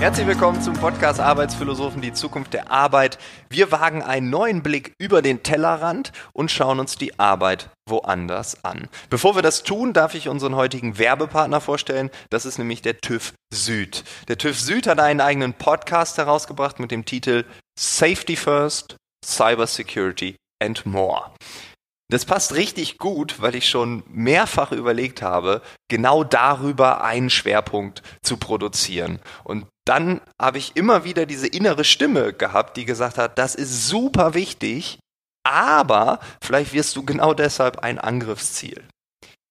Herzlich willkommen zum Podcast Arbeitsphilosophen, die Zukunft der Arbeit. Wir wagen einen neuen Blick über den Tellerrand und schauen uns die Arbeit woanders an. Bevor wir das tun, darf ich unseren heutigen Werbepartner vorstellen. Das ist nämlich der TÜV Süd. Der TÜV Süd hat einen eigenen Podcast herausgebracht mit dem Titel Safety First, Cyber Security and More. Das passt richtig gut, weil ich schon mehrfach überlegt habe, genau darüber einen Schwerpunkt zu produzieren. Und dann habe ich immer wieder diese innere Stimme gehabt, die gesagt hat, das ist super wichtig, aber vielleicht wirst du genau deshalb ein Angriffsziel.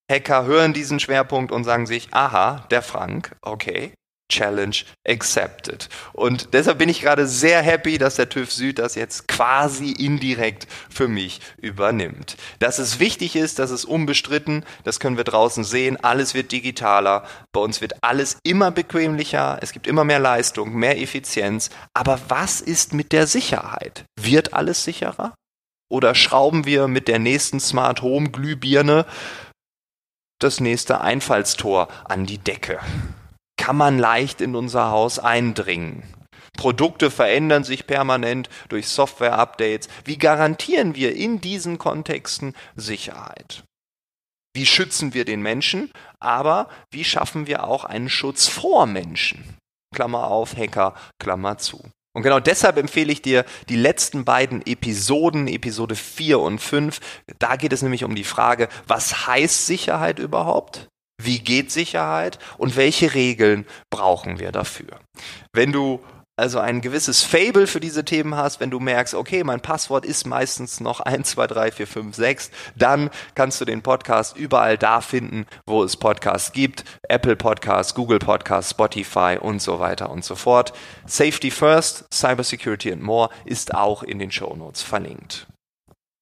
Hacker hören diesen Schwerpunkt und sagen sich, aha, der Frank, okay, Challenge accepted. Und deshalb bin ich gerade sehr happy, dass der TÜV Süd das jetzt quasi indirekt für mich übernimmt. Dass es wichtig ist, das ist unbestritten, das können wir draußen sehen, alles wird digitaler, bei uns wird alles immer bequemlicher, es gibt immer mehr Leistung, mehr Effizienz, aber was ist mit der Sicherheit? Wird alles sicherer? Oder schrauben wir mit der nächsten Smart Home Glühbirne das nächste Einfallstor an die Decke? Kann man leicht in unser Haus eindringen. Produkte verändern sich permanent durch Software-Updates. Wie garantieren wir in diesen Kontexten Sicherheit? Wie schützen wir den Menschen? Aber wie schaffen wir auch einen Schutz vor Menschen? Klammer auf, Hacker, Klammer zu. Und genau deshalb empfehle ich dir die letzten beiden Episoden, Episode 4 und 5. Da geht es nämlich um die Frage, was heißt Sicherheit überhaupt? Wie geht Sicherheit und welche Regeln brauchen wir dafür? Wenn du also ein gewisses Fable für diese Themen hast, wenn du merkst, okay, mein Passwort ist meistens noch 1, 2, 3, 4, 5, 6, dann kannst du den Podcast überall da finden, wo es Podcasts gibt. Apple Podcasts, Google Podcasts, Spotify und so weiter und so fort. Safety First, Cybersecurity and More ist auch in den Show Notes verlinkt.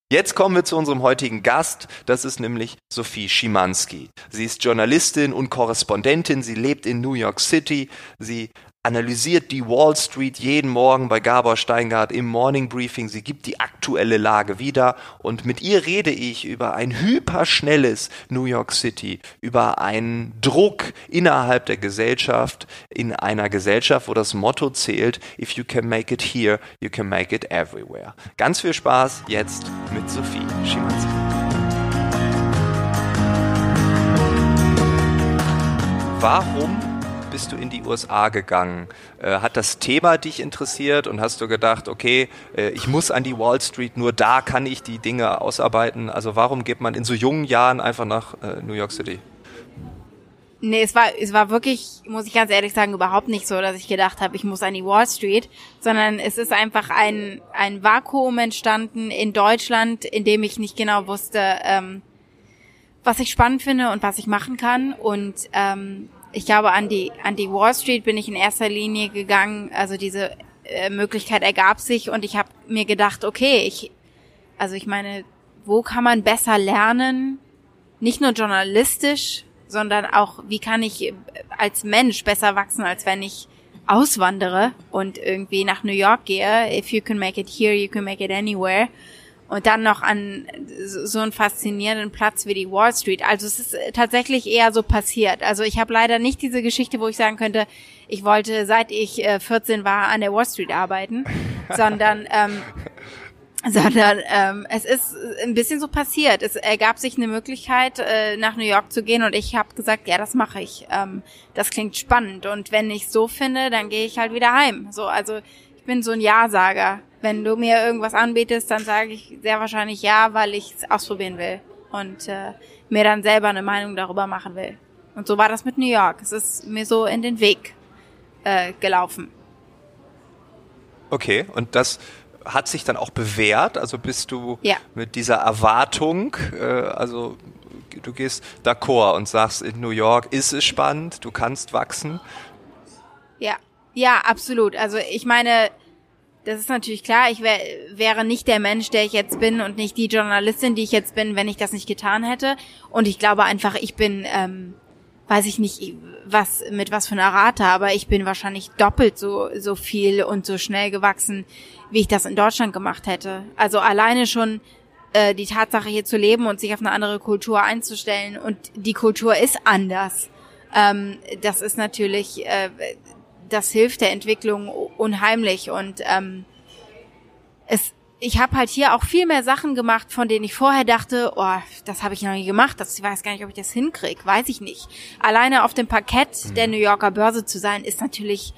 Jetzt kommen wir zu unserem heutigen Gast. Das ist nämlich Sophie Schimanski. Sie ist Journalistin und Korrespondentin. Sie lebt in New York City. Sie analysiert die Wall Street jeden Morgen bei Gabor Steingart im Morning Briefing. Sie gibt die aktuelle Lage wieder und mit ihr rede ich über ein hyperschnelles New York City, über einen Druck innerhalb der Gesellschaft, in einer Gesellschaft, wo das Motto zählt, if you can make it here, you can make it everywhere. Ganz viel Spaß jetzt mit Sophie Schimanski. Warum bist du in die USA gegangen? Äh, hat das Thema dich interessiert und hast du gedacht, okay, äh, ich muss an die Wall Street, nur da kann ich die Dinge ausarbeiten? Also warum geht man in so jungen Jahren einfach nach äh, New York City? Nee, es war, es war wirklich, muss ich ganz ehrlich sagen, überhaupt nicht so, dass ich gedacht habe, ich muss an die Wall Street, sondern es ist einfach ein, ein Vakuum entstanden in Deutschland, in dem ich nicht genau wusste, ähm, was ich spannend finde und was ich machen kann. Und ähm, ich glaube, an die, an die Wall Street bin ich in erster Linie gegangen. Also diese äh, Möglichkeit ergab sich und ich habe mir gedacht, okay, ich, also ich meine, wo kann man besser lernen? Nicht nur journalistisch, sondern auch, wie kann ich als Mensch besser wachsen, als wenn ich auswandere und irgendwie nach New York gehe. If you can make it here, you can make it anywhere und dann noch an so einen faszinierenden Platz wie die Wall Street. Also es ist tatsächlich eher so passiert. Also ich habe leider nicht diese Geschichte, wo ich sagen könnte, ich wollte seit ich äh, 14 war an der Wall Street arbeiten, sondern ähm, sondern ähm, es ist ein bisschen so passiert. Es ergab sich eine Möglichkeit, äh, nach New York zu gehen und ich habe gesagt, ja, das mache ich. Ähm, das klingt spannend und wenn ich so finde, dann gehe ich halt wieder heim. So, also ich bin so ein Ja-Sager wenn du mir irgendwas anbietest, dann sage ich sehr wahrscheinlich ja, weil ich es ausprobieren will und äh, mir dann selber eine Meinung darüber machen will. Und so war das mit New York. Es ist mir so in den Weg äh, gelaufen. Okay, und das hat sich dann auch bewährt? Also bist du ja. mit dieser Erwartung, äh, also du gehst d'accord und sagst, in New York ist es spannend, du kannst wachsen? Ja, ja, absolut. Also ich meine, das ist natürlich klar. Ich wär, wäre nicht der Mensch, der ich jetzt bin und nicht die Journalistin, die ich jetzt bin, wenn ich das nicht getan hätte. Und ich glaube einfach, ich bin, ähm, weiß ich nicht, was mit was für einer Rate, aber ich bin wahrscheinlich doppelt so so viel und so schnell gewachsen, wie ich das in Deutschland gemacht hätte. Also alleine schon äh, die Tatsache hier zu leben und sich auf eine andere Kultur einzustellen und die Kultur ist anders. Ähm, das ist natürlich äh, das hilft der Entwicklung unheimlich und ähm, es ich habe halt hier auch viel mehr Sachen gemacht, von denen ich vorher dachte, oh, das habe ich noch nie gemacht, das ich weiß gar nicht, ob ich das hinkriege, weiß ich nicht. Alleine auf dem Parkett mhm. der New Yorker Börse zu sein, ist natürlich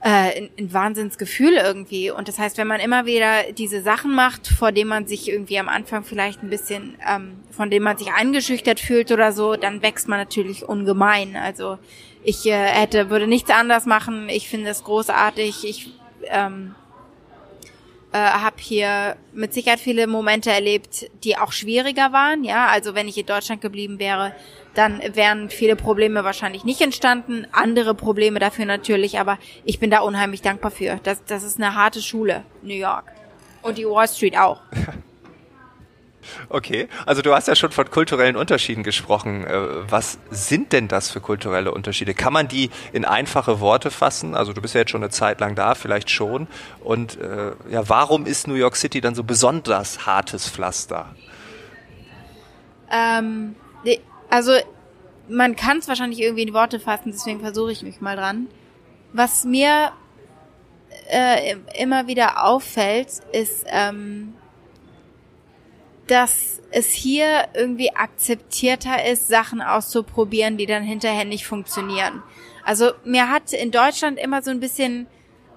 äh, ein, ein Wahnsinnsgefühl irgendwie. Und das heißt, wenn man immer wieder diese Sachen macht, vor denen man sich irgendwie am Anfang vielleicht ein bisschen, ähm, von denen man sich eingeschüchtert fühlt oder so, dann wächst man natürlich ungemein. Also ich äh, hätte, würde nichts anders machen. Ich finde es großartig. Ich ähm, äh, habe hier mit Sicherheit viele Momente erlebt, die auch schwieriger waren. Ja, also wenn ich in Deutschland geblieben wäre, dann wären viele Probleme wahrscheinlich nicht entstanden. Andere Probleme dafür natürlich, aber ich bin da unheimlich dankbar für. Das, das ist eine harte Schule, New York. Und die Wall Street auch. Okay, also du hast ja schon von kulturellen Unterschieden gesprochen. Äh, was sind denn das für kulturelle Unterschiede? Kann man die in einfache Worte fassen? Also du bist ja jetzt schon eine Zeit lang da, vielleicht schon. Und äh, ja, warum ist New York City dann so besonders hartes Pflaster? Ähm, also man kann es wahrscheinlich irgendwie in Worte fassen, deswegen versuche ich mich mal dran. Was mir äh, immer wieder auffällt, ist ähm, dass es hier irgendwie akzeptierter ist, Sachen auszuprobieren, die dann hinterher nicht funktionieren. Also mir hat in Deutschland immer so ein bisschen,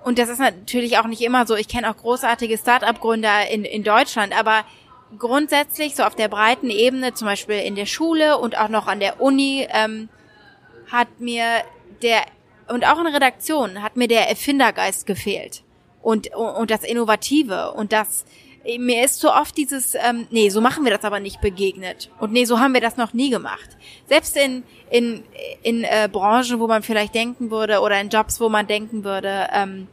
und das ist natürlich auch nicht immer so, ich kenne auch großartige Start-up-Gründer in, in Deutschland, aber grundsätzlich so auf der breiten Ebene, zum Beispiel in der Schule und auch noch an der Uni, ähm, hat mir der, und auch in Redaktionen, hat mir der Erfindergeist gefehlt. Und, und das Innovative und das, mir ist so oft dieses, ähm, nee, so machen wir das aber nicht begegnet. Und nee, so haben wir das noch nie gemacht. Selbst in, in, in äh, Branchen, wo man vielleicht denken würde, oder in Jobs, wo man denken würde, ähm,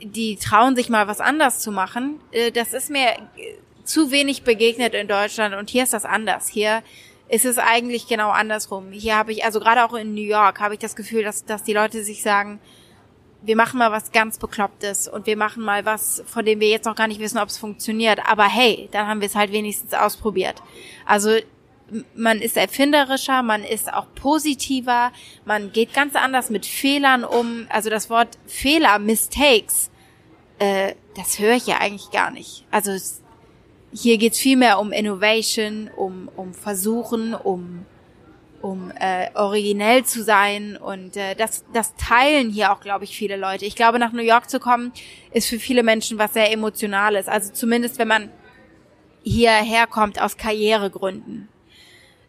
die trauen sich mal was anders zu machen, äh, das ist mir zu wenig begegnet in Deutschland und hier ist das anders. Hier ist es eigentlich genau andersrum. Hier habe ich, also gerade auch in New York, habe ich das Gefühl, dass, dass die Leute sich sagen, wir machen mal was ganz Beklopptes und wir machen mal was, von dem wir jetzt noch gar nicht wissen, ob es funktioniert. Aber hey, dann haben wir es halt wenigstens ausprobiert. Also man ist erfinderischer, man ist auch positiver, man geht ganz anders mit Fehlern um. Also das Wort Fehler, Mistakes, äh, das höre ich ja eigentlich gar nicht. Also hier geht's viel mehr um Innovation, um, um Versuchen, um um äh, originell zu sein und äh, das, das teilen hier auch, glaube ich, viele Leute. Ich glaube, nach New York zu kommen, ist für viele Menschen was sehr Emotionales. Also zumindest, wenn man hierher kommt aus Karrieregründen.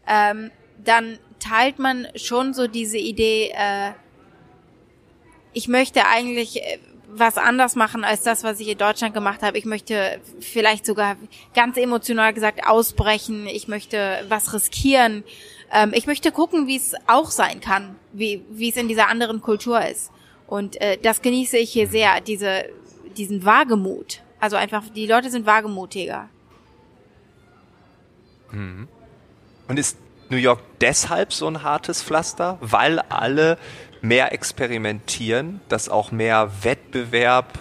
Ähm, dann teilt man schon so diese Idee, äh, ich möchte eigentlich äh, was anders machen als das, was ich in Deutschland gemacht habe. Ich möchte vielleicht sogar ganz emotional gesagt ausbrechen. Ich möchte was riskieren. Ähm, ich möchte gucken, wie es auch sein kann, wie, wie es in dieser anderen Kultur ist. Und äh, das genieße ich hier sehr, diese, diesen Wagemut. Also einfach, die Leute sind wagemutiger. Mhm. Und ist New York deshalb so ein hartes Pflaster, weil alle mehr experimentieren, dass auch mehr Wettbewerb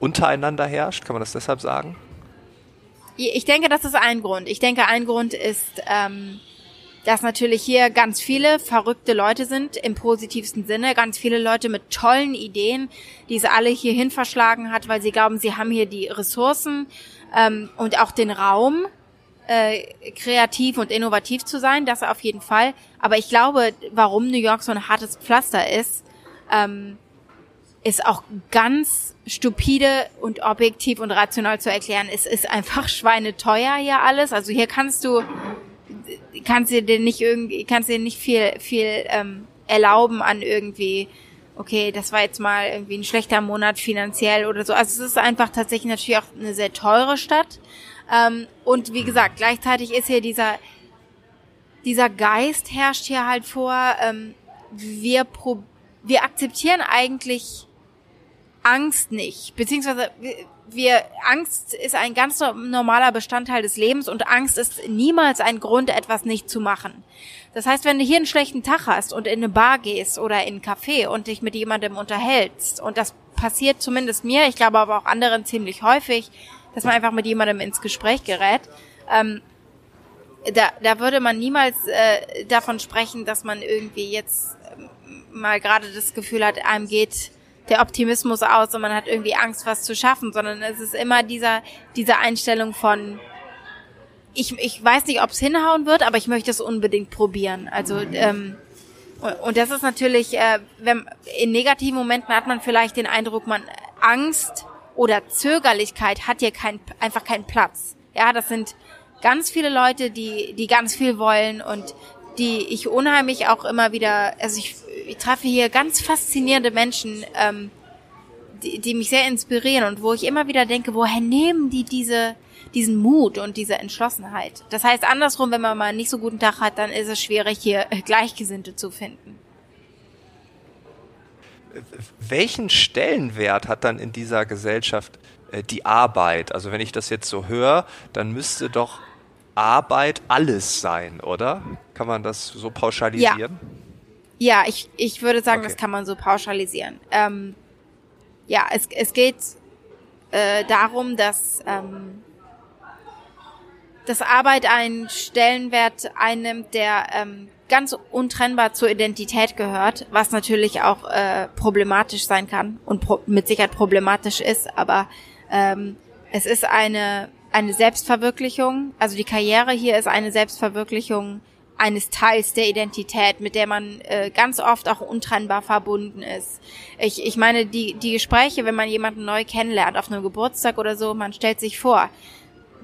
untereinander herrscht? Kann man das deshalb sagen? Ich denke, das ist ein Grund. Ich denke, ein Grund ist, ähm, dass natürlich hier ganz viele verrückte Leute sind, im positivsten Sinne, ganz viele Leute mit tollen Ideen, die es alle hierhin verschlagen hat, weil sie glauben, sie haben hier die Ressourcen ähm, und auch den Raum, äh, kreativ und innovativ zu sein, das auf jeden Fall. Aber ich glaube, warum New York so ein hartes Pflaster ist, ähm, ist auch ganz stupide und objektiv und rational zu erklären. Es ist einfach schweineteuer hier alles. Also hier kannst du kannst dir denn nicht irgendwie, kannst dir nicht viel, viel ähm, erlauben an irgendwie, okay, das war jetzt mal irgendwie ein schlechter Monat finanziell oder so. Also es ist einfach tatsächlich natürlich auch eine sehr teure Stadt. Ähm, und wie gesagt, gleichzeitig ist hier dieser, dieser Geist herrscht hier halt vor, ähm, wir, pro, wir akzeptieren eigentlich Angst nicht, beziehungsweise wir, Angst ist ein ganz normaler Bestandteil des Lebens und Angst ist niemals ein Grund, etwas nicht zu machen. Das heißt, wenn du hier einen schlechten Tag hast und in eine Bar gehst oder in ein Café und dich mit jemandem unterhältst, und das passiert zumindest mir, ich glaube aber auch anderen ziemlich häufig, dass man einfach mit jemandem ins Gespräch gerät, ähm, da, da würde man niemals äh, davon sprechen, dass man irgendwie jetzt mal gerade das Gefühl hat, einem geht der Optimismus aus und man hat irgendwie Angst, was zu schaffen, sondern es ist immer dieser, diese Einstellung von, ich, ich weiß nicht, ob es hinhauen wird, aber ich möchte es unbedingt probieren. Also, ähm, und das ist natürlich, äh, wenn, in negativen Momenten hat man vielleicht den Eindruck, man Angst oder Zögerlichkeit hat hier kein, einfach keinen Platz. Ja, das sind ganz viele Leute, die, die ganz viel wollen und die ich unheimlich auch immer wieder, also ich, ich treffe hier ganz faszinierende Menschen, ähm, die, die mich sehr inspirieren und wo ich immer wieder denke, woher nehmen die diese, diesen Mut und diese Entschlossenheit? Das heißt andersrum, wenn man mal einen nicht so guten Tag hat, dann ist es schwierig, hier Gleichgesinnte zu finden. Welchen Stellenwert hat dann in dieser Gesellschaft äh, die Arbeit? Also wenn ich das jetzt so höre, dann müsste doch Arbeit alles sein, oder? Kann man das so pauschalisieren? Ja, ja ich, ich würde sagen, okay. das kann man so pauschalisieren. Ähm, ja, es, es geht äh, darum, dass, ähm, dass Arbeit einen Stellenwert einnimmt, der ähm, ganz untrennbar zur Identität gehört, was natürlich auch äh, problematisch sein kann und mit Sicherheit problematisch ist, aber ähm, es ist eine eine Selbstverwirklichung. Also die Karriere hier ist eine Selbstverwirklichung eines Teils der Identität, mit der man äh, ganz oft auch untrennbar verbunden ist. Ich, ich meine, die, die Gespräche, wenn man jemanden neu kennenlernt, auf einem Geburtstag oder so, man stellt sich vor,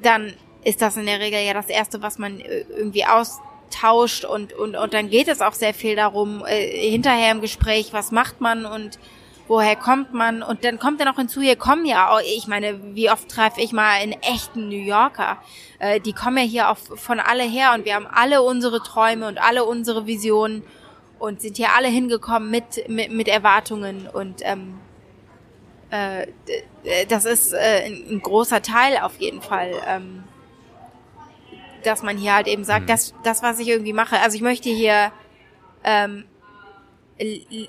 dann ist das in der Regel ja das Erste, was man äh, irgendwie austauscht und, und, und dann geht es auch sehr viel darum, äh, hinterher im Gespräch, was macht man und woher kommt man? Und dann kommt ja noch hinzu, hier kommen ja auch, ich meine, wie oft treffe ich mal einen echten New Yorker? Äh, die kommen ja hier auch von alle her und wir haben alle unsere Träume und alle unsere Visionen und sind hier alle hingekommen mit, mit, mit Erwartungen und ähm, äh, das ist äh, ein, großer Teil auf jeden Fall. Ähm, dass man hier halt eben sagt, mhm. das, das, was ich irgendwie mache, also ich möchte hier ähm,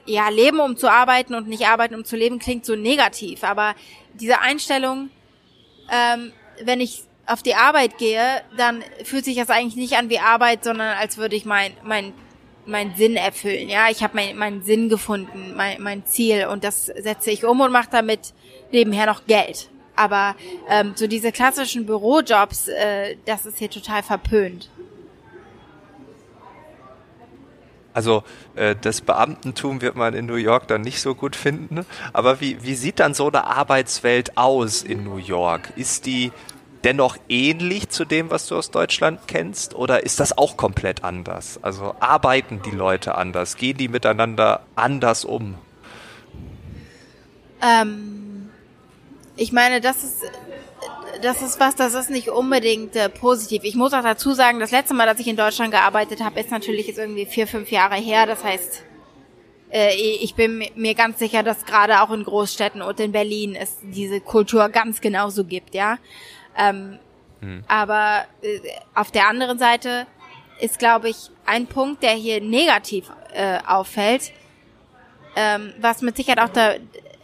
ja, leben, um zu arbeiten und nicht arbeiten, um zu leben, klingt so negativ. Aber diese Einstellung, ähm, wenn ich auf die Arbeit gehe, dann fühlt sich das eigentlich nicht an wie Arbeit, sondern als würde ich mein, mein, mein Sinn erfüllen. Ja, ich habe mein, meinen Sinn gefunden, mein, mein Ziel und das setze ich um und mache damit nebenher noch Geld. Aber ähm, so diese klassischen Bürojobs, äh, das ist hier total verpönt. Also äh, das Beamtentum wird man in New York dann nicht so gut finden. Aber wie, wie sieht dann so eine Arbeitswelt aus in New York? Ist die dennoch ähnlich zu dem, was du aus Deutschland kennst? Oder ist das auch komplett anders? Also arbeiten die Leute anders? Gehen die miteinander anders um? Ähm, ich meine, das ist das ist was, das ist nicht unbedingt äh, positiv. Ich muss auch dazu sagen, das letzte Mal, dass ich in Deutschland gearbeitet habe, ist natürlich jetzt irgendwie vier, fünf Jahre her. Das heißt, äh, ich bin mir ganz sicher, dass gerade auch in Großstädten und in Berlin es diese Kultur ganz genauso gibt, ja. Ähm, hm. Aber äh, auf der anderen Seite ist, glaube ich, ein Punkt, der hier negativ äh, auffällt, ähm, was mit Sicherheit auch da,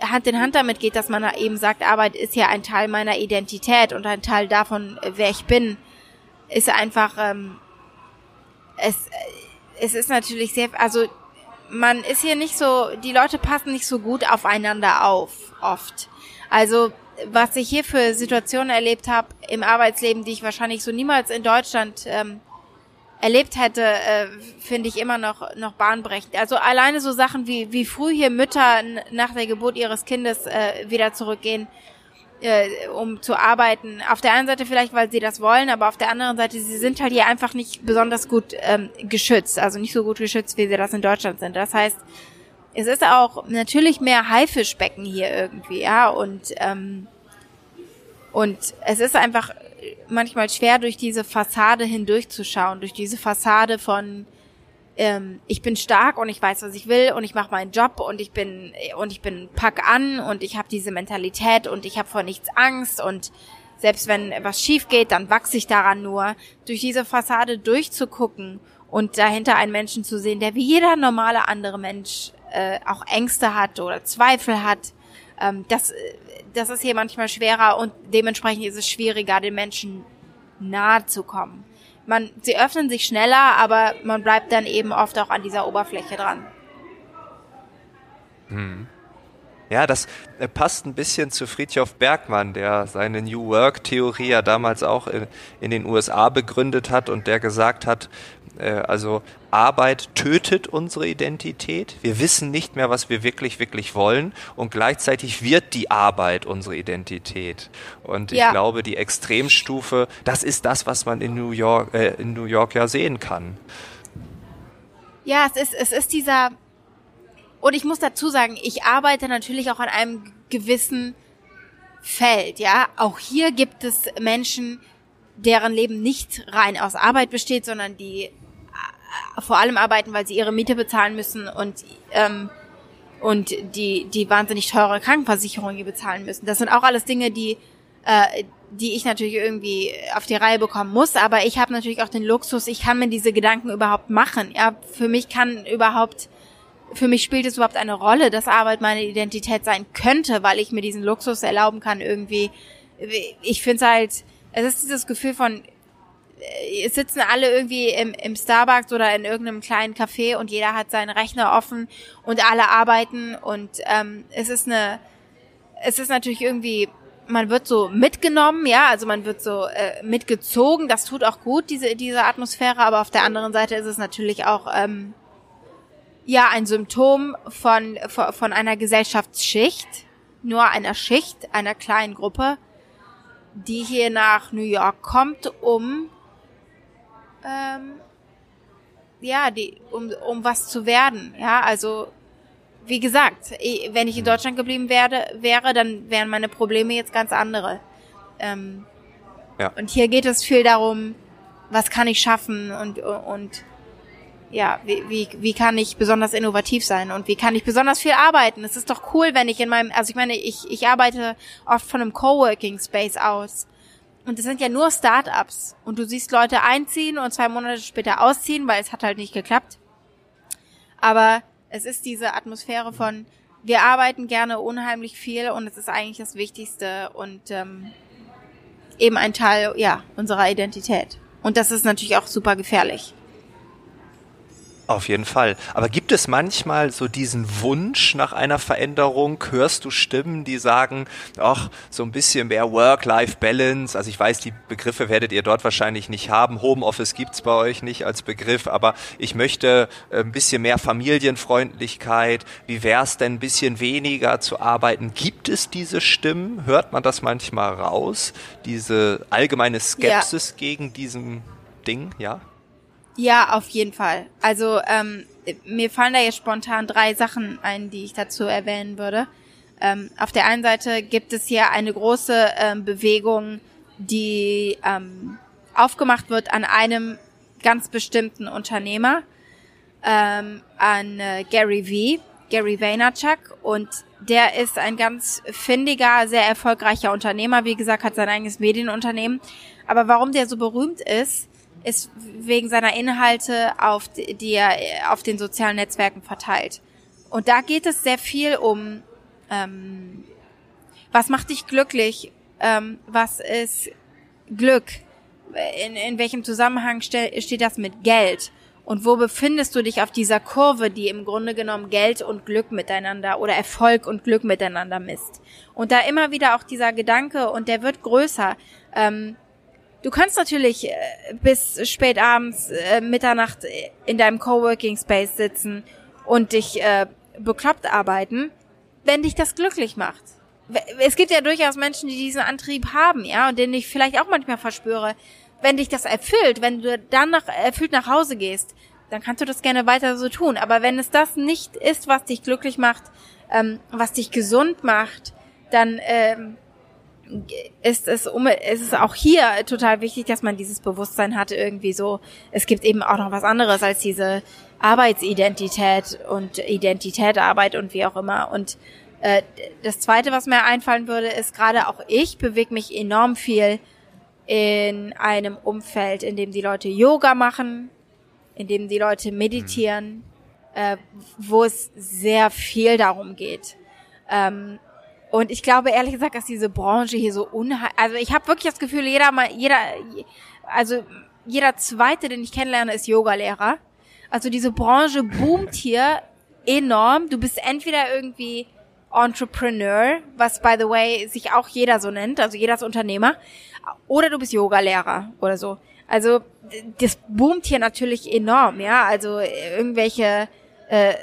Hand in Hand damit geht, dass man eben sagt, Arbeit ist ja ein Teil meiner Identität und ein Teil davon, wer ich bin, ist einfach, ähm, es, es ist natürlich sehr, also man ist hier nicht so, die Leute passen nicht so gut aufeinander auf, oft. Also was ich hier für Situationen erlebt habe im Arbeitsleben, die ich wahrscheinlich so niemals in Deutschland ähm, erlebt hätte, äh, finde ich immer noch noch bahnbrechend. Also alleine so Sachen wie wie früh hier Mütter nach der Geburt ihres Kindes äh, wieder zurückgehen, äh, um zu arbeiten. Auf der einen Seite vielleicht, weil sie das wollen, aber auf der anderen Seite, sie sind halt hier einfach nicht besonders gut ähm, geschützt, also nicht so gut geschützt, wie sie das in Deutschland sind. Das heißt, es ist auch natürlich mehr Haifischbecken hier irgendwie, ja, und ähm, und es ist einfach manchmal schwer, durch diese Fassade hindurchzuschauen, durch diese Fassade von ähm, ich bin stark und ich weiß, was ich will und ich mache meinen Job und ich bin und ich bin pack an und ich habe diese Mentalität und ich habe vor nichts Angst und selbst wenn was schief geht, dann wachse ich daran nur. Durch diese Fassade durchzugucken und dahinter einen Menschen zu sehen, der wie jeder normale andere Mensch äh, auch Ängste hat oder Zweifel hat, ähm, das das ist hier manchmal schwerer und dementsprechend ist es schwieriger, den Menschen nahe zu kommen. Man, sie öffnen sich schneller, aber man bleibt dann eben oft auch an dieser Oberfläche dran. Hm. Ja, das äh, passt ein bisschen zu Friedhof Bergmann, der seine New Work-Theorie ja damals auch in, den USA begründet hat und der gesagt hat, äh, also Arbeit tötet unsere Identität. Wir wissen nicht mehr, was wir wirklich, wirklich wollen und gleichzeitig wird die Arbeit unsere Identität. Und ich ja. glaube, die Extremstufe, das ist das, was man in New York, äh, in New York ja sehen kann. Ja, es ist, es ist dieser, und ich muss dazu sagen, ich arbeite natürlich auch an einem gewissen Feld, ja. Auch hier gibt es Menschen, deren Leben nicht rein aus Arbeit besteht, sondern die äh, vor allem arbeiten, weil sie ihre Miete bezahlen müssen und ähm, und die die wahnsinnig teure Krankenversicherung hier bezahlen müssen. Das sind auch alles Dinge, die äh, die ich natürlich irgendwie auf die Reihe bekommen muss, aber ich habe natürlich auch den Luxus, ich kann mir diese Gedanken überhaupt machen. Ja, für mich kann überhaupt für mich spielt es überhaupt eine Rolle, dass Arbeit meine Identität sein könnte, weil ich mir diesen Luxus erlauben kann irgendwie. Ich finde es halt, es ist dieses Gefühl von, äh, es sitzen alle irgendwie im, im Starbucks oder in irgendeinem kleinen Café und jeder hat seinen Rechner offen und alle arbeiten und ähm, es ist eine, es ist natürlich irgendwie, man wird so mitgenommen, ja, also man wird so äh, mitgezogen, das tut auch gut, diese, diese Atmosphäre, aber auf der anderen Seite ist es natürlich auch ähm, ja ein Symptom von, von, von einer Gesellschaftsschicht, nur einer Schicht, einer kleinen Gruppe, die hier nach New York kommt, um ähm, ja, die, um, um was zu werden. Ja, also wie gesagt, wenn ich in Deutschland geblieben werde, wäre, dann wären meine Probleme jetzt ganz andere. Ähm, ja. Und hier geht es viel darum, was kann ich schaffen und, und ja, wie, wie, wie kann ich besonders innovativ sein und wie kann ich besonders viel arbeiten? Es ist doch cool, wenn ich in meinem, also ich meine, ich, ich arbeite oft von einem Coworking Space aus. Und es sind ja nur Startups. Und du siehst Leute einziehen und zwei Monate später ausziehen, weil es hat halt nicht geklappt. Aber es ist diese Atmosphäre von, wir arbeiten gerne unheimlich viel und es ist eigentlich das Wichtigste und ähm, eben ein Teil ja unserer Identität. Und das ist natürlich auch super gefährlich. Auf jeden Fall. Aber gibt es manchmal so diesen Wunsch nach einer Veränderung? Hörst du Stimmen, die sagen, ach, so ein bisschen mehr Work-Life-Balance? Also ich weiß, die Begriffe werdet ihr dort wahrscheinlich nicht haben. Homeoffice gibt's bei euch nicht als Begriff, aber ich möchte äh, ein bisschen mehr Familienfreundlichkeit. Wie wär's denn ein bisschen weniger zu arbeiten? Gibt es diese Stimmen? Hört man das manchmal raus? Diese allgemeine Skepsis ja. gegen diesem Ding, ja? Ja, auf jeden Fall. Also ähm, mir fallen da jetzt spontan drei Sachen ein, die ich dazu erwähnen würde. Ähm, auf der einen Seite gibt es hier eine große ähm, Bewegung, die ähm, aufgemacht wird an einem ganz bestimmten Unternehmer, ähm, an äh, Gary V, Gary Vaynerchuk und der ist ein ganz findiger, sehr erfolgreicher Unternehmer. Wie gesagt, hat sein eigenes Medienunternehmen. Aber warum der so berühmt ist, ist wegen seiner Inhalte auf die, er auf den sozialen Netzwerken verteilt. Und da geht es sehr viel um, ähm, was macht dich glücklich? Ähm, was ist Glück? In, in welchem Zusammenhang ste steht das mit Geld? Und wo befindest du dich auf dieser Kurve, die im Grunde genommen Geld und Glück miteinander oder Erfolg und Glück miteinander misst? Und da immer wieder auch dieser Gedanke, und der wird größer, ähm, Du kannst natürlich äh, bis spät abends, äh, Mitternacht in deinem Coworking Space sitzen und dich äh, bekloppt arbeiten, wenn dich das glücklich macht. Es gibt ja durchaus Menschen, die diesen Antrieb haben, ja, und den ich vielleicht auch manchmal verspüre. Wenn dich das erfüllt, wenn du dann nach, erfüllt nach Hause gehst, dann kannst du das gerne weiter so tun. Aber wenn es das nicht ist, was dich glücklich macht, ähm, was dich gesund macht, dann ähm, ist es, um, ist es auch hier total wichtig, dass man dieses Bewusstsein hat, irgendwie so, es gibt eben auch noch was anderes als diese Arbeitsidentität und Identität, Arbeit und wie auch immer. Und äh, das Zweite, was mir einfallen würde, ist gerade auch ich bewege mich enorm viel in einem Umfeld, in dem die Leute Yoga machen, in dem die Leute meditieren, äh, wo es sehr viel darum geht. Ähm, und ich glaube ehrlich gesagt, dass diese Branche hier so unheimlich, also ich habe wirklich das Gefühl, jeder mal, jeder, also jeder zweite, den ich kennenlerne, ist Yogalehrer. Also diese Branche boomt hier enorm. Du bist entweder irgendwie Entrepreneur, was by the way sich auch jeder so nennt, also jeder ist Unternehmer, oder du bist Yogalehrer oder so. Also das boomt hier natürlich enorm, ja. Also irgendwelche äh,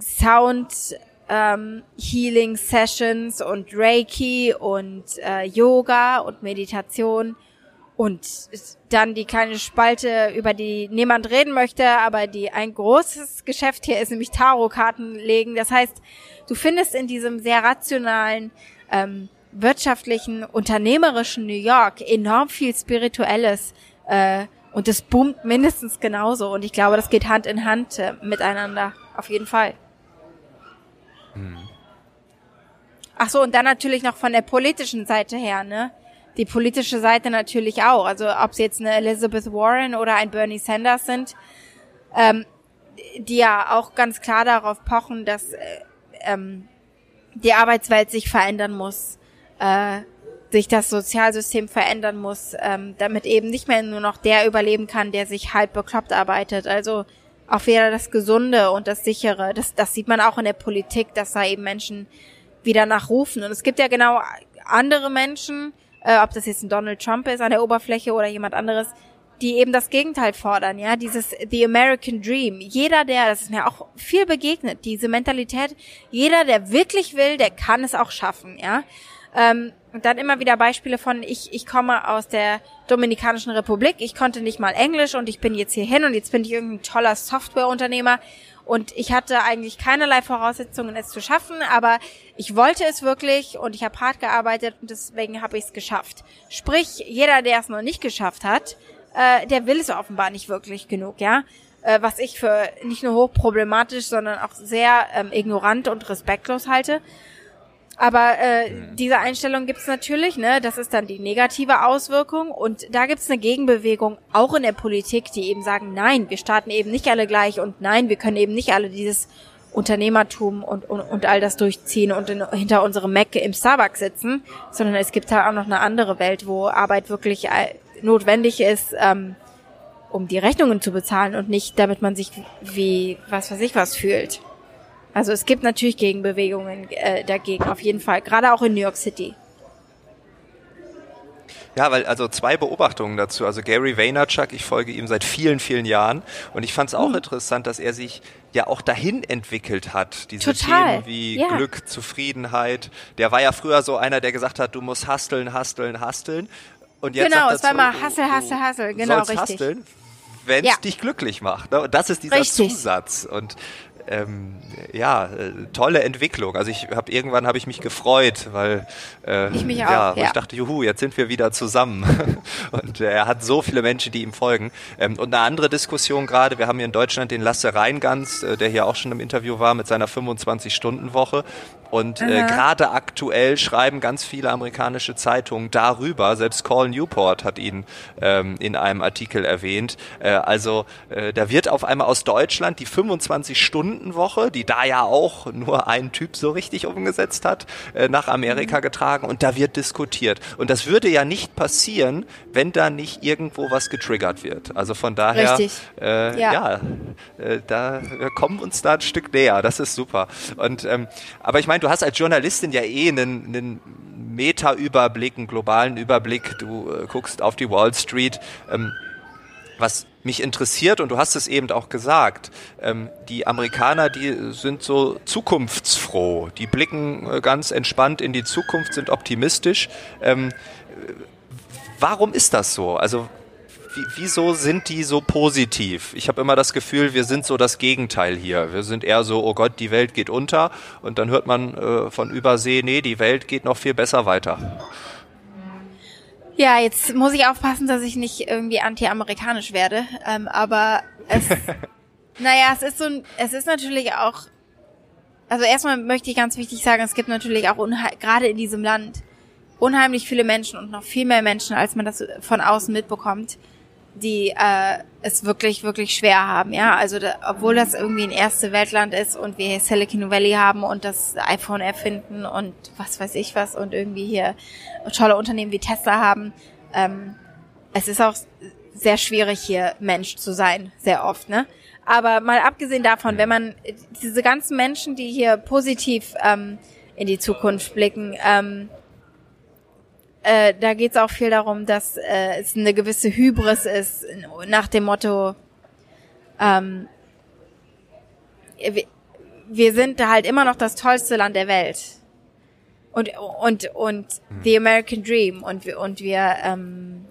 Sound ähm, Healing Sessions und Reiki und äh, Yoga und Meditation und dann die kleine Spalte, über die niemand reden möchte, aber die ein großes Geschäft hier ist, nämlich Tarotkarten legen. Das heißt, du findest in diesem sehr rationalen, ähm, wirtschaftlichen, unternehmerischen New York enorm viel Spirituelles äh, und es boomt mindestens genauso. Und ich glaube, das geht Hand in Hand äh, miteinander, auf jeden Fall. Hm. Ach so, und dann natürlich noch von der politischen Seite her, ne? die politische Seite natürlich auch. Also ob es jetzt eine Elizabeth Warren oder ein Bernie Sanders sind, ähm, die ja auch ganz klar darauf pochen, dass äh, ähm, die Arbeitswelt sich verändern muss, äh, sich das Sozialsystem verändern muss, ähm, damit eben nicht mehr nur noch der überleben kann, der sich halb bekloppt arbeitet. Also auch wieder das Gesunde und das Sichere. Das, das sieht man auch in der Politik, dass da eben Menschen wieder nachrufen. Und es gibt ja genau andere Menschen, äh, ob das jetzt ein Donald Trump ist an der Oberfläche oder jemand anderes, die eben das Gegenteil fordern, ja, dieses The American Dream. Jeder, der, das ist mir auch viel begegnet, diese Mentalität, jeder, der wirklich will, der kann es auch schaffen, ja. Ähm, und dann immer wieder Beispiele von, ich, ich komme aus der Dominikanischen Republik, ich konnte nicht mal Englisch und ich bin jetzt hier hin und jetzt bin ich irgendein toller Softwareunternehmer und ich hatte eigentlich keinerlei Voraussetzungen, es zu schaffen, aber ich wollte es wirklich und ich habe hart gearbeitet und deswegen habe ich es geschafft. Sprich, jeder, der es noch nicht geschafft hat, äh, der will es offenbar nicht wirklich genug, ja. Äh, was ich für nicht nur hochproblematisch, sondern auch sehr ähm, ignorant und respektlos halte. Aber äh, mhm. diese Einstellung gibt's natürlich, ne? Das ist dann die negative Auswirkung. Und da gibt's eine Gegenbewegung, auch in der Politik, die eben sagen, nein, wir starten eben nicht alle gleich und nein, wir können eben nicht alle dieses Unternehmertum und, und, und all das durchziehen und in, hinter unserem Mac im Starbucks sitzen, sondern es gibt halt auch noch eine andere Welt, wo Arbeit wirklich äh, notwendig ist, ähm, um die Rechnungen zu bezahlen und nicht, damit man sich wie was weiß ich was fühlt. Also es gibt natürlich Gegenbewegungen äh, dagegen, auf jeden Fall, gerade auch in New York City. Ja, weil also zwei Beobachtungen dazu. Also Gary Vaynerchuk, ich folge ihm seit vielen, vielen Jahren und ich fand es auch mhm. interessant, dass er sich ja auch dahin entwickelt hat. Diese Total. Themen wie ja. Glück, Zufriedenheit. Der war ja früher so einer, der gesagt hat, du musst hasteln, hasteln, hasteln. Und jetzt genau, es war immer Hassel, Hassel, Hassel, genau, richtig. Hasteln, wenn es ja. dich glücklich macht. Und das ist dieser richtig. Zusatz. Und ähm, ja, äh, tolle Entwicklung. Also ich habe irgendwann habe ich mich gefreut, weil äh, ich mich ja, auch, ja. ich dachte, juhu, jetzt sind wir wieder zusammen. und äh, er hat so viele Menschen, die ihm folgen. Ähm, und eine andere Diskussion gerade, wir haben hier in Deutschland den Lasse Reingans, äh, der hier auch schon im Interview war mit seiner 25-Stunden-Woche. Und äh, gerade aktuell schreiben ganz viele amerikanische Zeitungen darüber. Selbst Call Newport hat ihn ähm, in einem Artikel erwähnt. Äh, also da wird auf einmal aus Deutschland die 25-Stunden-Woche, die da ja auch nur ein Typ so richtig umgesetzt hat, äh, nach Amerika mhm. getragen und da wird diskutiert. Und das würde ja nicht passieren, wenn da nicht irgendwo was getriggert wird. Also von daher, äh, ja, ja äh, da wir kommen uns da ein Stück näher. Das ist super. Und ähm, aber ich meine, du hast als Journalistin ja eh einen, einen Meta-Überblick, einen globalen Überblick. Du äh, guckst auf die Wall Street. Ähm, was mich interessiert, und du hast es eben auch gesagt, ähm, die Amerikaner, die sind so zukunftsfroh. Die blicken äh, ganz entspannt in die Zukunft, sind optimistisch. Ähm, warum ist das so? Also wieso sind die so positiv? Ich habe immer das Gefühl, wir sind so das Gegenteil hier. Wir sind eher so, oh Gott, die Welt geht unter. Und dann hört man äh, von Übersee, nee, die Welt geht noch viel besser weiter. Ja, jetzt muss ich aufpassen, dass ich nicht irgendwie anti-amerikanisch werde. Ähm, aber es, naja, es ist so, es ist natürlich auch, also erstmal möchte ich ganz wichtig sagen, es gibt natürlich auch gerade in diesem Land unheimlich viele Menschen und noch viel mehr Menschen, als man das von außen mitbekommt, die äh, es wirklich, wirklich schwer haben. Ja, also da, obwohl das irgendwie ein erste Weltland ist und wir hier Silicon Valley haben und das iPhone erfinden und was weiß ich was und irgendwie hier tolle Unternehmen wie Tesla haben, ähm, es ist auch sehr schwierig hier Mensch zu sein, sehr oft, ne? Aber mal abgesehen davon, wenn man diese ganzen Menschen, die hier positiv ähm, in die Zukunft blicken, ähm, äh, da geht es auch viel darum, dass äh, es eine gewisse Hybris ist, nach dem Motto, ähm, wir, sind halt immer noch das tollste Land der Welt. Und, und, und mhm. the American Dream. Und wir, und wir, ähm,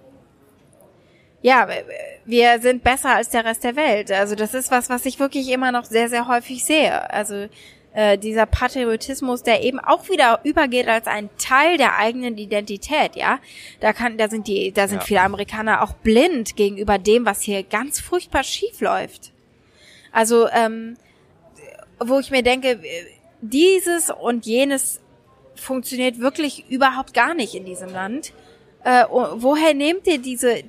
ja, wir sind besser als der Rest der Welt. Also das ist was, was ich wirklich immer noch sehr, sehr häufig sehe. Also äh, dieser Patriotismus, der eben auch wieder übergeht als ein Teil der eigenen Identität, ja. Da kann, da sind die, da sind ja. viele Amerikaner auch blind gegenüber dem, was hier ganz furchtbar schief läuft. Also, ähm, wo ich mir denke, dieses und jenes funktioniert wirklich überhaupt gar nicht in diesem Land. Äh, woher nehmt ihr diese,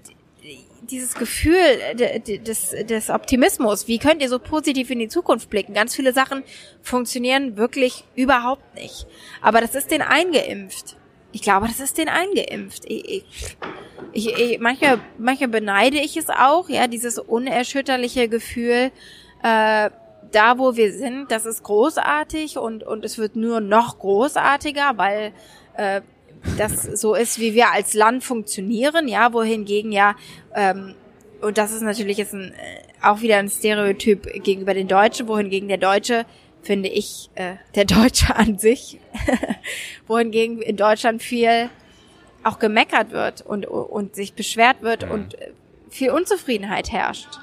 dieses Gefühl des, des Optimismus, wie könnt ihr so positiv in die Zukunft blicken? Ganz viele Sachen funktionieren wirklich überhaupt nicht. Aber das ist den eingeimpft. Ich glaube, das ist den eingeimpft. Ich, ich, ich, manchmal, manchmal beneide ich es auch, ja, dieses unerschütterliche Gefühl, äh, da wo wir sind, das ist großartig und, und es wird nur noch großartiger, weil äh, das so ist, wie wir als Land funktionieren, ja, wohingegen ja, ähm, und das ist natürlich jetzt ein, äh, auch wieder ein Stereotyp gegenüber den Deutschen, wohingegen der Deutsche, finde ich, äh, der Deutsche an sich, wohingegen in Deutschland viel auch gemeckert wird und, und sich beschwert wird mhm. und viel Unzufriedenheit herrscht.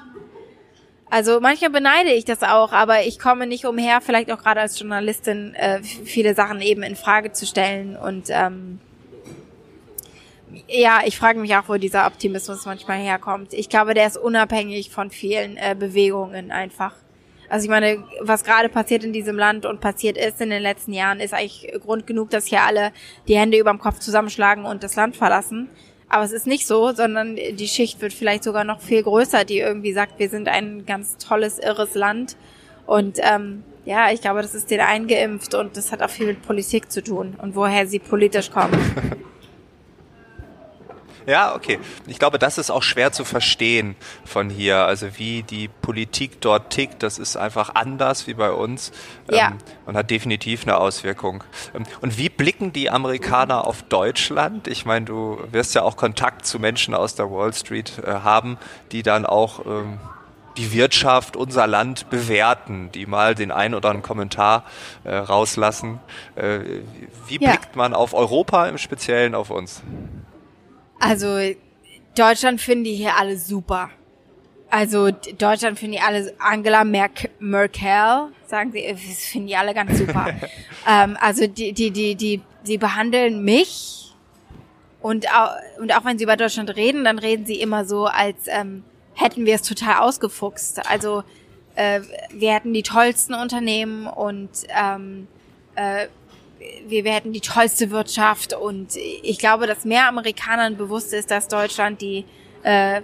Also manchmal beneide ich das auch, aber ich komme nicht umher, vielleicht auch gerade als Journalistin, äh, viele Sachen eben in Frage zu stellen und ähm, ja, ich frage mich auch, wo dieser Optimismus manchmal herkommt. Ich glaube, der ist unabhängig von vielen äh, Bewegungen einfach. Also ich meine, was gerade passiert in diesem Land und passiert ist in den letzten Jahren, ist eigentlich Grund genug, dass hier alle die Hände überm Kopf zusammenschlagen und das Land verlassen. Aber es ist nicht so, sondern die Schicht wird vielleicht sogar noch viel größer, die irgendwie sagt, wir sind ein ganz tolles, irres Land. Und ähm, ja, ich glaube, das ist den eingeimpft und das hat auch viel mit Politik zu tun und woher sie politisch kommen. Ja, okay. Ich glaube, das ist auch schwer zu verstehen von hier. Also wie die Politik dort tickt, das ist einfach anders wie bei uns ja. ähm, und hat definitiv eine Auswirkung. Ähm, und wie blicken die Amerikaner auf Deutschland? Ich meine, du wirst ja auch Kontakt zu Menschen aus der Wall Street äh, haben, die dann auch ähm, die Wirtschaft, unser Land bewerten, die mal den einen oder anderen Kommentar äh, rauslassen. Äh, wie ja. blickt man auf Europa im Speziellen auf uns? Also Deutschland finden die hier alle super. Also Deutschland finden die alle Angela Merk Merkel, sagen sie, das finden die alle ganz super. ähm, also die, die, die, die, die behandeln mich und auch, und auch wenn sie über Deutschland reden, dann reden sie immer so, als ähm, hätten wir es total ausgefuchst. Also äh, wir hätten die tollsten Unternehmen und ähm, äh, wir, wir hätten die tollste Wirtschaft und ich glaube, dass mehr Amerikanern bewusst ist, dass Deutschland die äh,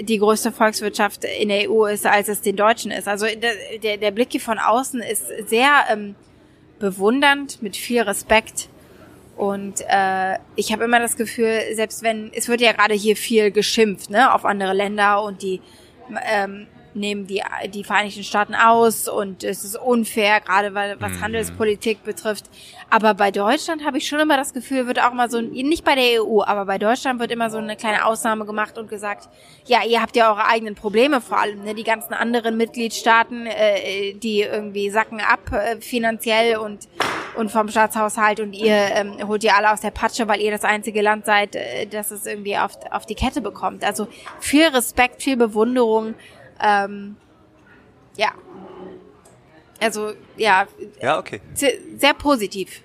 die größte Volkswirtschaft in der EU ist, als es den Deutschen ist. Also der, der Blick hier von außen ist sehr ähm, bewundernd, mit viel Respekt. Und äh, ich habe immer das Gefühl, selbst wenn, es wird ja gerade hier viel geschimpft, ne, auf andere Länder und die ähm, nehmen die, die Vereinigten Staaten aus und es ist unfair, gerade weil was mhm. Handelspolitik betrifft. Aber bei Deutschland habe ich schon immer das Gefühl, wird auch mal so, nicht bei der EU, aber bei Deutschland wird immer so eine kleine Ausnahme gemacht und gesagt, ja, ihr habt ja eure eigenen Probleme vor allem, ne? die ganzen anderen Mitgliedstaaten, äh, die irgendwie sacken ab äh, finanziell und und vom Staatshaushalt und ihr ähm, holt ihr alle aus der Patsche, weil ihr das einzige Land seid, äh, das es irgendwie auf, auf die Kette bekommt. Also viel Respekt, viel Bewunderung ähm, ja. Also, ja. Ja, okay. Sehr, sehr positiv.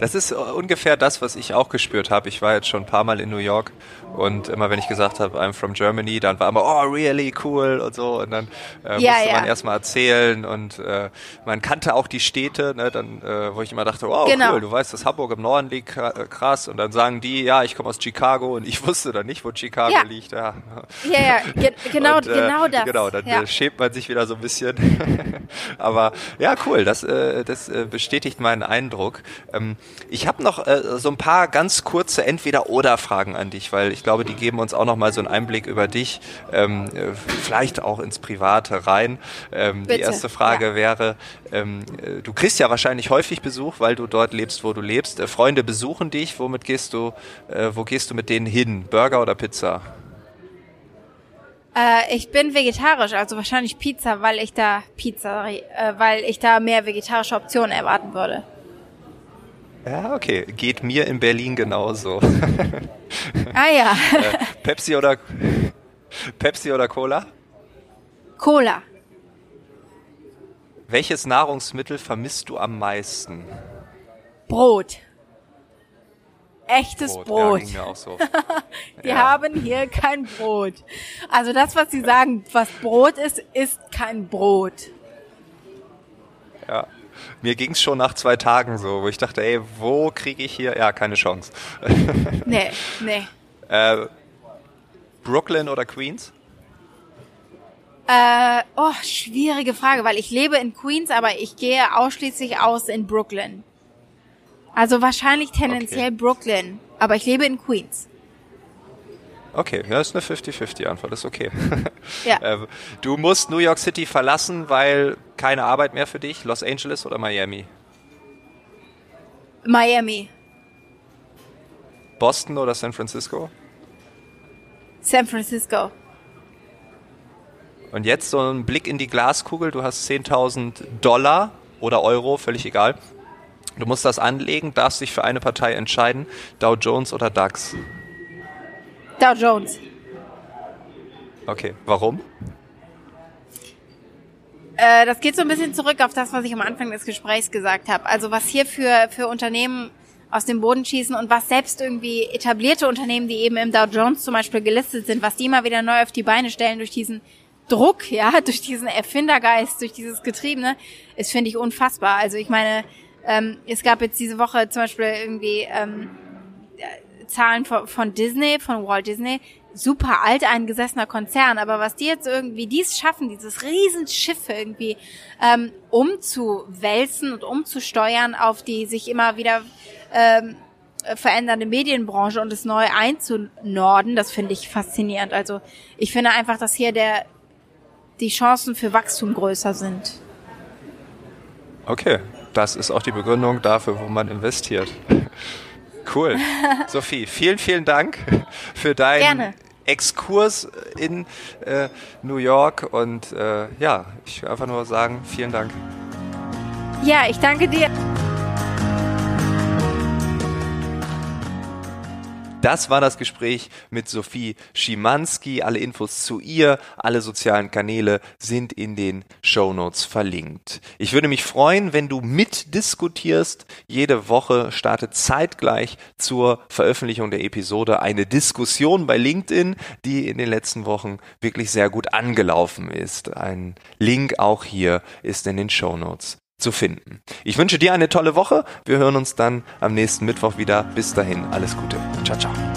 Das ist ungefähr das, was ich auch gespürt habe. Ich war jetzt schon ein paar Mal in New York und immer wenn ich gesagt habe, I'm from Germany, dann war immer, oh, really cool und so. Und dann äh, ja, musste ja. man erstmal erzählen und äh, man kannte auch die Städte, ne, dann, äh, wo ich immer dachte, wow, genau. cool, du weißt, dass Hamburg im Norden liegt, äh, krass. Und dann sagen die, ja, ich komme aus Chicago und ich wusste dann nicht, wo Chicago ja. liegt. Ja, ja. Ge genau, und, äh, genau das. Genau, dann ja. Äh, schämt man sich wieder so ein bisschen. Aber ja, cool, das, äh, das äh, bestätigt meinen Eindruck. Ähm, ich habe noch äh, so ein paar ganz kurze Entweder-Oder-Fragen an dich, weil ich glaube, die geben uns auch noch mal so einen Einblick über dich, ähm, äh, vielleicht auch ins Private rein. Ähm, die erste Frage ja. wäre, ähm, äh, du kriegst ja wahrscheinlich häufig Besuch, weil du dort lebst, wo du lebst. Äh, Freunde besuchen dich. Womit gehst du? Äh, wo gehst du mit denen hin? Burger oder Pizza? Äh, ich bin vegetarisch, also wahrscheinlich Pizza, weil ich da Pizza, äh, weil ich da mehr vegetarische Optionen erwarten würde. Ja, okay. Geht mir in Berlin genauso. ah ja. äh, Pepsi oder Pepsi oder Cola? Cola. Welches Nahrungsmittel vermisst du am meisten? Brot. Echtes Brot. Brot. Ja, so. Wir ja. haben hier kein Brot. Also das, was Sie sagen, was Brot ist, ist kein Brot. Ja. Mir ging es schon nach zwei Tagen so, wo ich dachte, ey, wo kriege ich hier? Ja, keine Chance. nee, nee. Äh, Brooklyn oder Queens? Äh, oh, schwierige Frage, weil ich lebe in Queens, aber ich gehe ausschließlich aus in Brooklyn. Also wahrscheinlich tendenziell okay. Brooklyn, aber ich lebe in Queens. Okay, ja, ist eine 50-50-Antwort, ist okay. Ja. Ähm, du musst New York City verlassen, weil keine Arbeit mehr für dich. Los Angeles oder Miami? Miami. Boston oder San Francisco? San Francisco. Und jetzt so ein Blick in die Glaskugel. Du hast 10.000 Dollar oder Euro, völlig egal. Du musst das anlegen, darfst dich für eine Partei entscheiden. Dow Jones oder DAX? Dow Jones. Okay, warum? Äh, das geht so ein bisschen zurück auf das, was ich am Anfang des Gesprächs gesagt habe. Also was hier für, für Unternehmen aus dem Boden schießen und was selbst irgendwie etablierte Unternehmen, die eben im Dow Jones zum Beispiel gelistet sind, was die immer wieder neu auf die Beine stellen durch diesen Druck, ja, durch diesen Erfindergeist, durch dieses Getriebene, ist, finde ich, unfassbar. Also ich meine, ähm, es gab jetzt diese Woche zum Beispiel irgendwie ähm, Zahlen von, von Disney, von Walt Disney, super alt eingesessener Konzern, aber was die jetzt irgendwie dies schaffen, dieses Riesenschiff irgendwie ähm, umzuwälzen und umzusteuern auf die sich immer wieder ähm, verändernde Medienbranche und es neu einzunorden, das finde ich faszinierend. Also ich finde einfach, dass hier der die Chancen für Wachstum größer sind. Okay, das ist auch die Begründung dafür, wo man investiert. Cool. Sophie, vielen, vielen Dank für deinen Gerne. Exkurs in äh, New York und äh, ja, ich will einfach nur sagen, vielen Dank. Ja, ich danke dir. Das war das Gespräch mit Sophie Schimanski. Alle Infos zu ihr, alle sozialen Kanäle sind in den Show Notes verlinkt. Ich würde mich freuen, wenn du mitdiskutierst. Jede Woche startet zeitgleich zur Veröffentlichung der Episode eine Diskussion bei LinkedIn, die in den letzten Wochen wirklich sehr gut angelaufen ist. Ein Link auch hier ist in den Show Notes zu finden. Ich wünsche dir eine tolle Woche. Wir hören uns dann am nächsten Mittwoch wieder. Bis dahin, alles Gute. Ciao, ciao.